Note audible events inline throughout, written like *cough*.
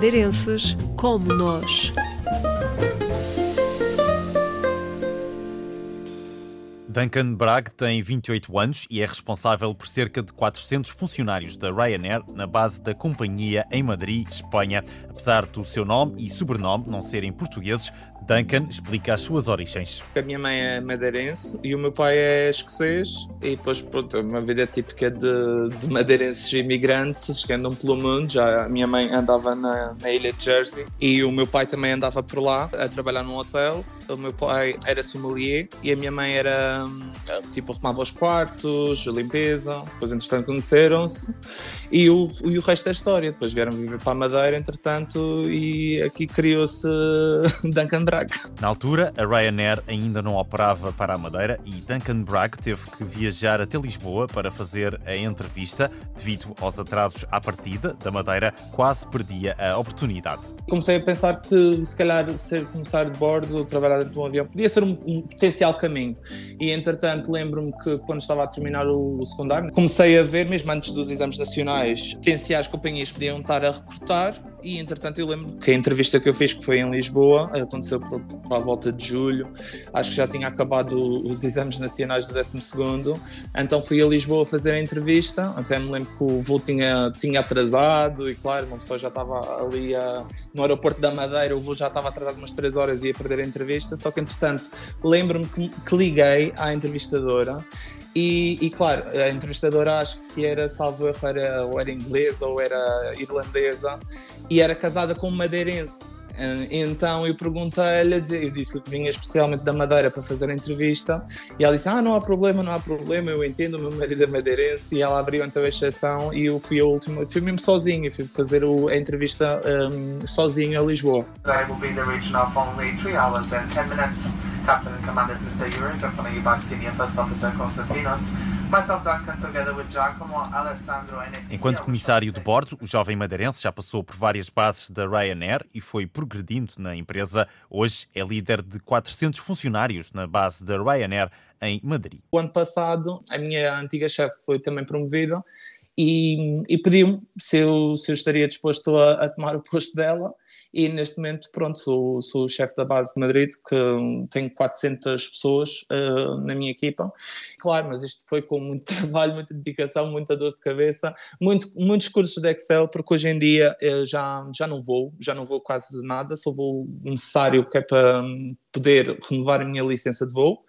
madeirenses como nós. Duncan Bragg tem 28 anos e é responsável por cerca de 400 funcionários da Ryanair na base da companhia em Madrid, Espanha. Apesar do seu nome e sobrenome não serem portugueses, Duncan explica as suas origens. A minha mãe é madeirense e o meu pai é escocês e depois, pronto, uma vida típica de, de madeirenses imigrantes que andam pelo mundo. Já a minha mãe andava na, na ilha de Jersey e o meu pai também andava por lá a trabalhar num hotel o meu pai era sommelier e a minha mãe era tipo arrumava os quartos, a limpeza. Depois, entretanto, conheceram-se e o, e o resto é história. Depois vieram viver para a Madeira, entretanto, e aqui criou-se *laughs* Duncan Bragg. Na altura, a Ryanair ainda não operava para a Madeira e Duncan Bragg teve que viajar até Lisboa para fazer a entrevista. Devido aos atrasos à partida da Madeira, quase perdia a oportunidade. Comecei a pensar que, se calhar, ser comissário de bordo ou trabalhar dentro de um avião podia ser um, um potencial caminho. E, entretanto, lembro-me que quando estava a terminar o, o, secundário, comecei a ver, mesmo antes dos exames nacionais, potenciais companhias podiam estar a recrutar. E, entretanto, eu lembro que a entrevista que eu fiz, que foi em Lisboa, aconteceu por a volta de julho, acho que já tinha acabado os exames nacionais do 12. Então fui a Lisboa fazer a entrevista. Até me lembro que o voo tinha, tinha atrasado e, claro, uma pessoa já estava ali a, no aeroporto da Madeira, o voo já estava atrasado umas 3 horas e ia perder a entrevista. Só que, entretanto, lembro-me que, que liguei à entrevistadora e, e, claro, a entrevistadora acho que era, salvo erro, era, ou era inglesa ou era irlandesa e era casada com um madeirense. Então eu perguntei-lhe, eu disse que vinha especialmente da Madeira para fazer a entrevista e ela disse: Ah, não há problema, não há problema, eu entendo, o meu marido é madeirense. E ela abriu então a exceção e eu fui a última, fui mesmo sozinho, fui fazer a entrevista um, sozinho a Lisboa. I will be the regional only 3 hours and 10 minutes. Captain and Commander is Mr. Yuri, accompanied by Senior First Officer Konstantinos. Enquanto comissário de bordo, o jovem madeirense já passou por várias bases da Ryanair e foi progredindo na empresa. Hoje é líder de 400 funcionários na base da Ryanair em Madrid. O ano passado, a minha antiga chefe foi também promovida e, e pediu-me se eu, se eu estaria disposto a, a tomar o posto dela e neste momento, pronto, sou, sou o chefe da base de Madrid, que tenho 400 pessoas uh, na minha equipa. Claro, mas isto foi com muito *laughs* trabalho, muita dedicação, muita dor de cabeça, muito, muitos cursos de Excel, porque hoje em dia eu já, já não vou, já não vou quase nada, só vou necessário que é para poder renovar a minha licença de voo,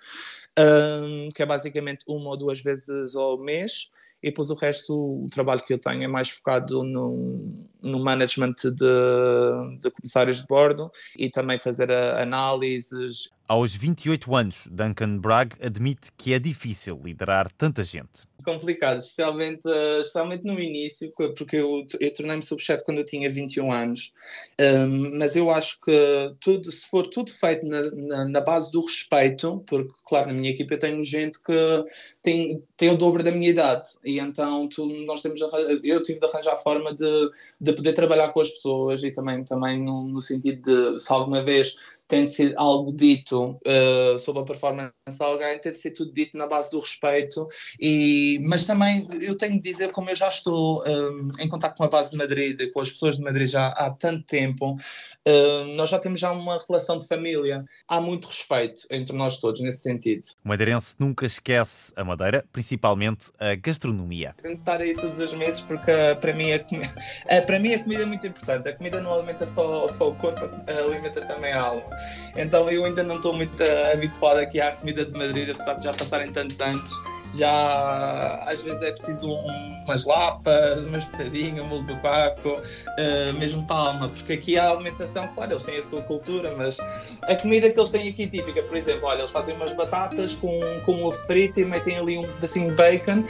uh, que é basicamente uma ou duas vezes ao mês e depois o resto, o trabalho que eu tenho é mais focado no, no management de, de comissários de bordo e também fazer análises. Aos 28 anos, Duncan Bragg admite que é difícil liderar tanta gente complicado, especialmente, uh, especialmente no início, porque eu, eu tornei-me subchefe quando eu tinha 21 anos. Um, mas eu acho que tudo, se for tudo feito na, na, na, base do respeito, porque, claro, na minha equipa eu tenho gente que tem, tem o dobro da minha idade, e então tu, nós temos eu tive de arranjar a forma de, de poder trabalhar com as pessoas e também, também no, no sentido de, se alguma vez tem de ser algo dito uh, sobre a performance de alguém, tem de ser tudo dito na base do respeito, e, mas também eu tenho de dizer, como eu já estou um, eh, em contato com a base de Madrid, com as pessoas de Madrid já há tanto tempo, uh, nós já temos já uma relação de família, há muito respeito entre nós todos nesse sentido. O madeirense nunca esquece a Madeira, principalmente a gastronomia. Tenho de estar aí todos os meses porque para mim, a, para mim a comida é muito importante, a comida não alimenta só, só o corpo, alimenta também a alma. Então eu ainda não estou muito habituado aqui à comida de Madrid, apesar de já passarem tantos anos. Já às vezes é preciso um, umas lapas, uma espetadinha, um molho do paco, uh, mesmo palma, porque aqui a alimentação, claro, eles têm a sua cultura, mas a comida que eles têm aqui típica, por exemplo, olha, eles fazem umas batatas com, com ovo frito e metem ali um pedacinho de bacon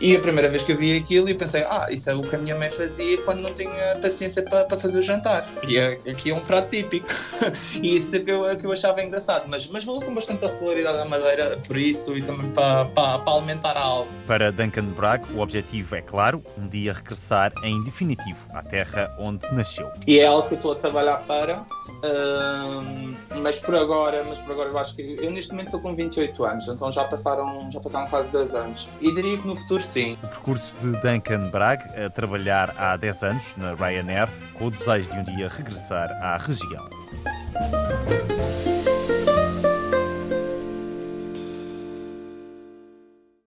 e a primeira vez que eu vi aquilo, eu pensei, ah, isso é o que a minha mãe fazia quando não tinha paciência para, para fazer o jantar. E é, aqui é um prato típico. *laughs* e isso é que eu, é que eu achava engraçado. Mas, mas vou com bastante regularidade à madeira por isso e também para, para, para alimentar a alma. Para Duncan Bragg, o objetivo é claro, um dia regressar em definitivo à terra onde nasceu. E é algo que eu estou a trabalhar para Uh, mas por agora, mas por agora eu acho que eu neste momento estou com 28 anos, então já passaram, já passaram quase 10 anos. E diria que no futuro sim. O percurso de Duncan Bragg a trabalhar há 10 anos na Ryanair com o desejo de um dia regressar à região.